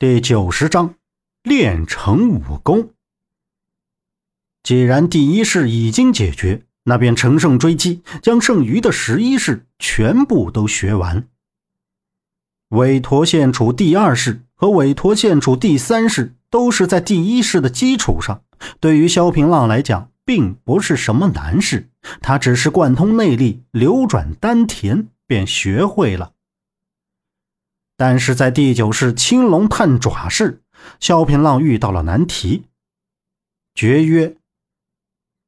第九十章，练成武功。既然第一式已经解决，那便乘胜追击，将剩余的十一式全部都学完。韦陀献楚第二式和韦陀献楚第三式都是在第一式的基础上，对于萧平浪来讲，并不是什么难事，他只是贯通内力，流转丹田，便学会了。但是在第九式青龙探爪式，萧平浪遇到了难题。诀曰：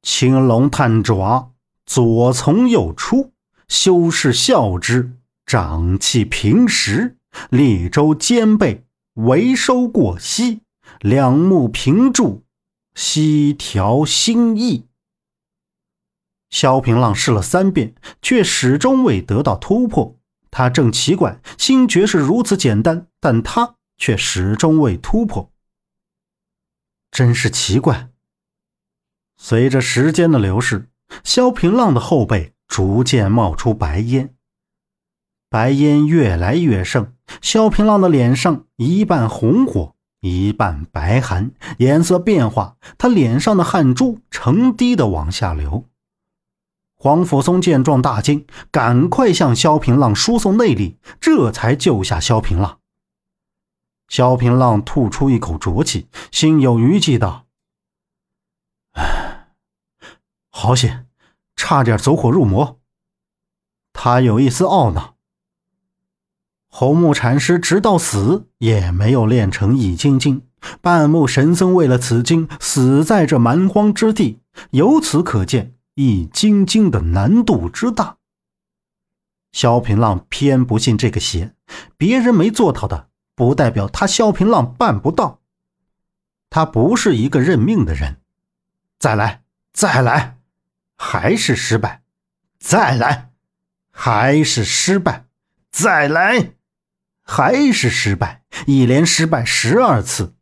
青龙探爪，左从右出，修士笑之，掌气平时，立周肩背，为收过膝，两目平住，膝调心意。萧平浪试了三遍，却始终未得到突破。他正奇怪，新诀是如此简单，但他却始终未突破，真是奇怪。随着时间的流逝，萧平浪的后背逐渐冒出白烟，白烟越来越盛，萧平浪的脸上一半红火，一半白寒，颜色变化，他脸上的汗珠成滴的往下流。黄甫松见状大惊，赶快向萧平浪输送内力，这才救下萧平浪。萧平浪吐出一口浊气，心有余悸道：“唉，好险，差点走火入魔。”他有一丝懊恼。红木禅师直到死也没有练成易筋经，半木神僧为了此经死在这蛮荒之地，由此可见。易筋经的难度之大，萧平浪偏不信这个邪。别人没做到的，不代表他萧平浪办不到。他不是一个认命的人。再来，再来，还是失败；再来，还是失败；再来，还是失败。一连失败十二次。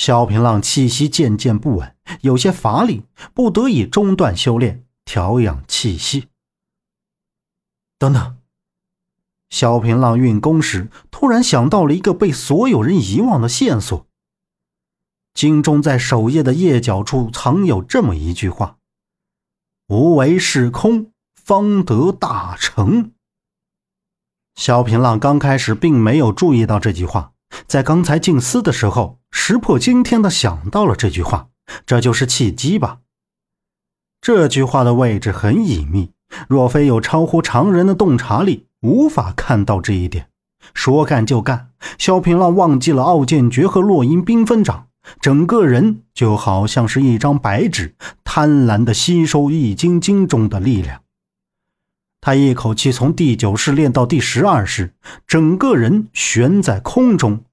萧平浪气息渐渐不稳，有些乏力，不得已中断修炼，调养气息。等等，萧平浪运功时，突然想到了一个被所有人遗忘的线索。经中在首页的页角处藏有这么一句话：“无为是空，方得大成。”萧平浪刚开始并没有注意到这句话。在刚才静思的时候，石破惊天的想到了这句话，这就是契机吧。这句话的位置很隐秘，若非有超乎常人的洞察力，无法看到这一点。说干就干，萧平浪忘记了傲剑诀和落英缤纷掌，整个人就好像是一张白纸，贪婪的吸收易筋经中的力量。他一口气从第九式练到第十二式，整个人悬在空中，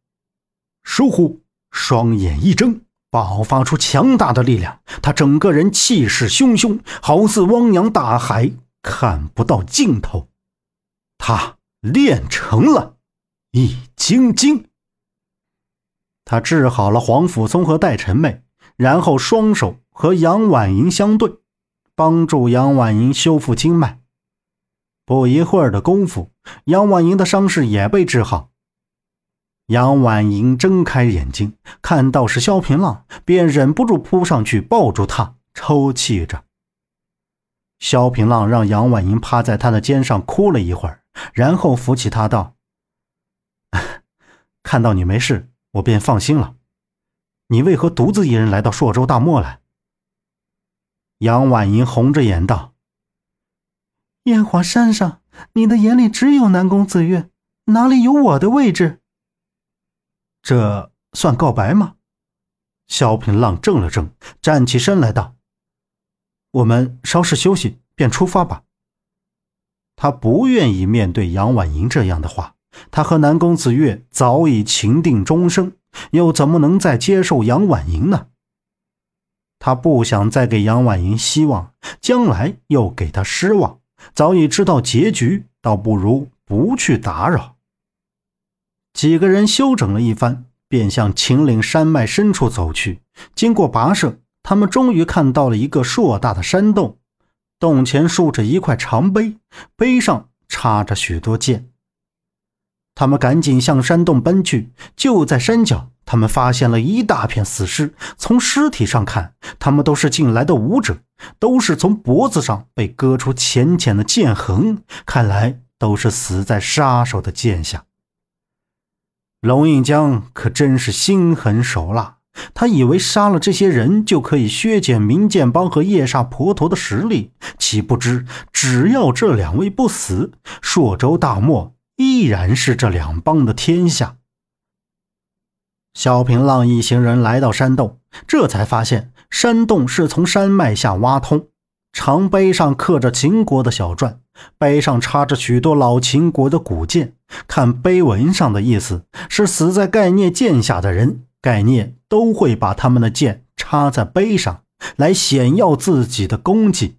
倏忽，双眼一睁，爆发出强大的力量。他整个人气势汹汹，好似汪洋大海，看不到尽头。他练成了易筋经。他治好了黄甫松和戴晨妹，然后双手和杨婉莹相对，帮助杨婉莹修复经脉。不一会儿的功夫，杨婉莹的伤势也被治好。杨婉莹睁开眼睛，看到是萧平浪，便忍不住扑上去抱住他，抽泣着。萧平浪让杨婉莹趴在他的肩上哭了一会儿，然后扶起他道：“看到你没事，我便放心了。你为何独自一人来到朔州大漠来？”杨婉莹红着眼道。烟华山上，你的眼里只有南宫子月，哪里有我的位置？这算告白吗？萧平浪怔了怔，站起身来道：“我们稍事休息，便出发吧。”他不愿意面对杨婉莹这样的话。他和南宫子月早已情定终生，又怎么能再接受杨婉莹呢？他不想再给杨婉莹希望，将来又给她失望。早已知道结局，倒不如不去打扰。几个人休整了一番，便向秦岭山脉深处走去。经过跋涉，他们终于看到了一个硕大的山洞，洞前竖着一块长碑，碑上插着许多剑。他们赶紧向山洞奔去。就在山脚，他们发现了一大片死尸。从尸体上看，他们都是进来的武者，都是从脖子上被割出浅浅的剑痕，看来都是死在杀手的剑下。龙应江可真是心狠手辣，他以为杀了这些人就可以削减明剑帮和夜煞婆陀的实力，岂不知只要这两位不死，朔州大漠。依然是这两帮的天下。萧平浪一行人来到山洞，这才发现山洞是从山脉下挖通。长碑上刻着秦国的小篆，碑上插着许多老秦国的古剑。看碑文上的意思，是死在盖聂剑下的人，盖聂都会把他们的剑插在碑上，来显耀自己的功绩。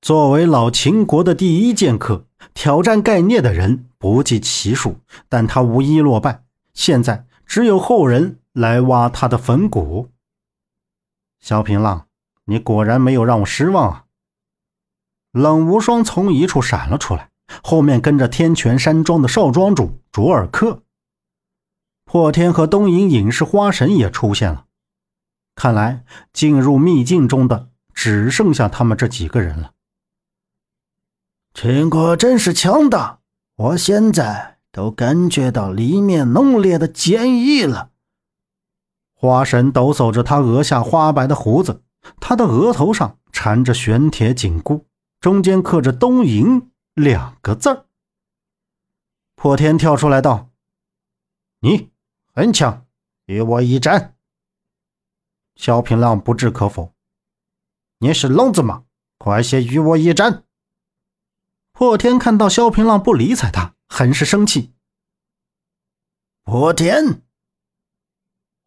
作为老秦国的第一剑客。挑战盖聂的人不计其数，但他无一落败。现在只有后人来挖他的坟骨。萧平浪，你果然没有让我失望啊！冷无双从一处闪了出来，后面跟着天泉山庄的少庄主卓尔克。破天和东瀛隐士花神也出现了。看来进入秘境中的只剩下他们这几个人了。秦国真是强大，我现在都感觉到里面浓烈的坚毅了。花神抖擞着他额下花白的胡子，他的额头上缠着玄铁紧箍，中间刻着“东瀛”两个字儿。破天跳出来道：“你很强，与我一战。”萧平浪不置可否：“你是聋子吗？快些与我一战！”破天看到萧平浪不理睬他，很是生气。破天，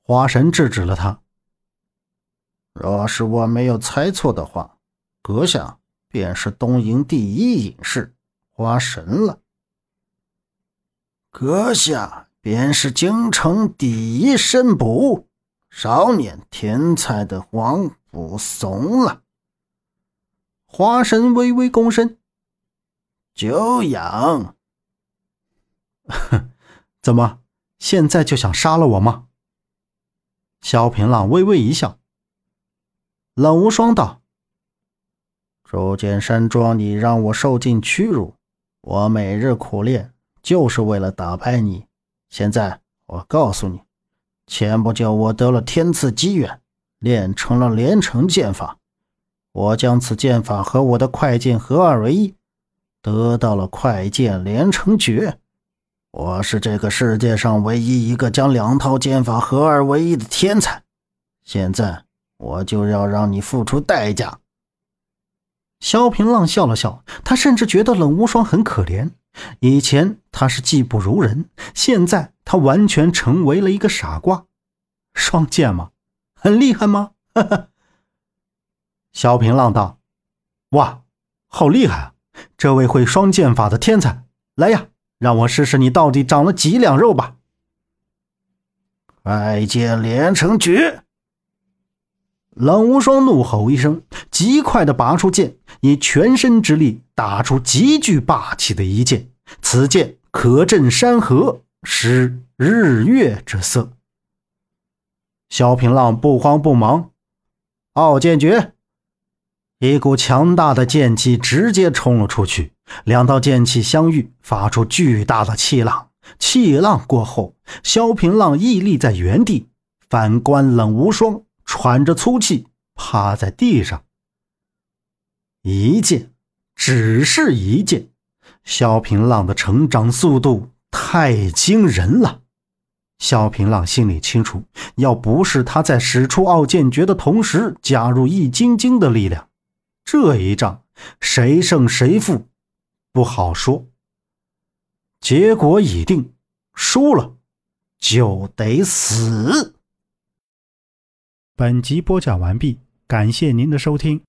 花神制止了他。若是我没有猜错的话，阁下便是东瀛第一隐士花神了。阁下便是京城第一神捕少年天才的黄甫松了。花神微微躬身。久仰，哼，怎么现在就想杀了我吗？萧平浪微微一笑。冷无双道：“铸剑山庄，你让我受尽屈辱，我每日苦练就是为了打败你。现在我告诉你，前不久我得了天赐机缘，练成了连城剑法，我将此剑法和我的快剑合二为一。”得到了快剑连城诀，我是这个世界上唯一一个将两套剑法合二为一的天才。现在我就要让你付出代价。萧平浪笑了笑，他甚至觉得冷无双很可怜。以前他是技不如人，现在他完全成为了一个傻瓜。双剑吗？很厉害吗？哈哈。萧平浪道：“哇，好厉害啊！”这位会双剑法的天才，来呀，让我试试你到底长了几两肉吧！快剑连城诀！冷无双怒吼一声，极快的拔出剑，以全身之力打出极具霸气的一剑。此剑可震山河，失日月之色。萧平浪不慌不忙，傲剑诀。一股强大的剑气直接冲了出去，两道剑气相遇，发出巨大的气浪。气浪过后，萧平浪屹立在原地，反观冷无双，喘着粗气，趴在地上。一剑，只是一剑，萧平浪的成长速度太惊人了。萧平浪心里清楚，要不是他在使出傲剑诀的同时加入易筋经的力量。这一仗谁胜谁负不好说，结果已定，输了就得死。本集播讲完毕，感谢您的收听。